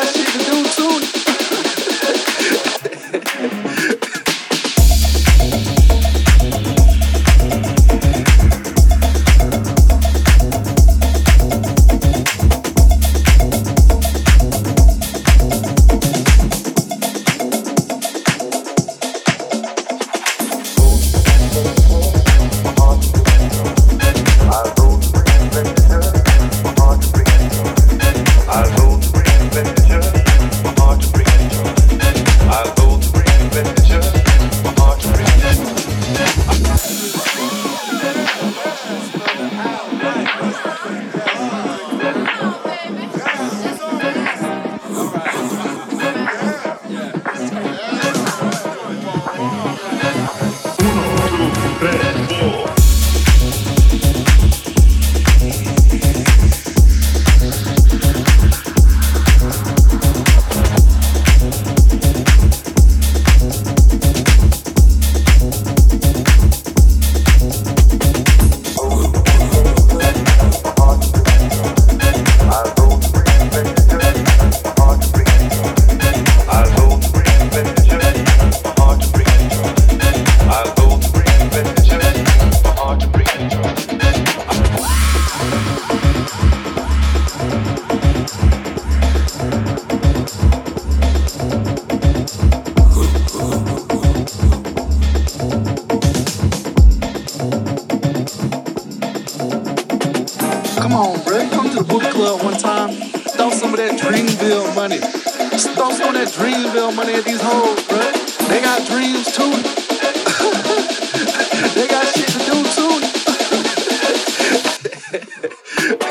that shit to do soon. Yeah.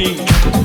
fim.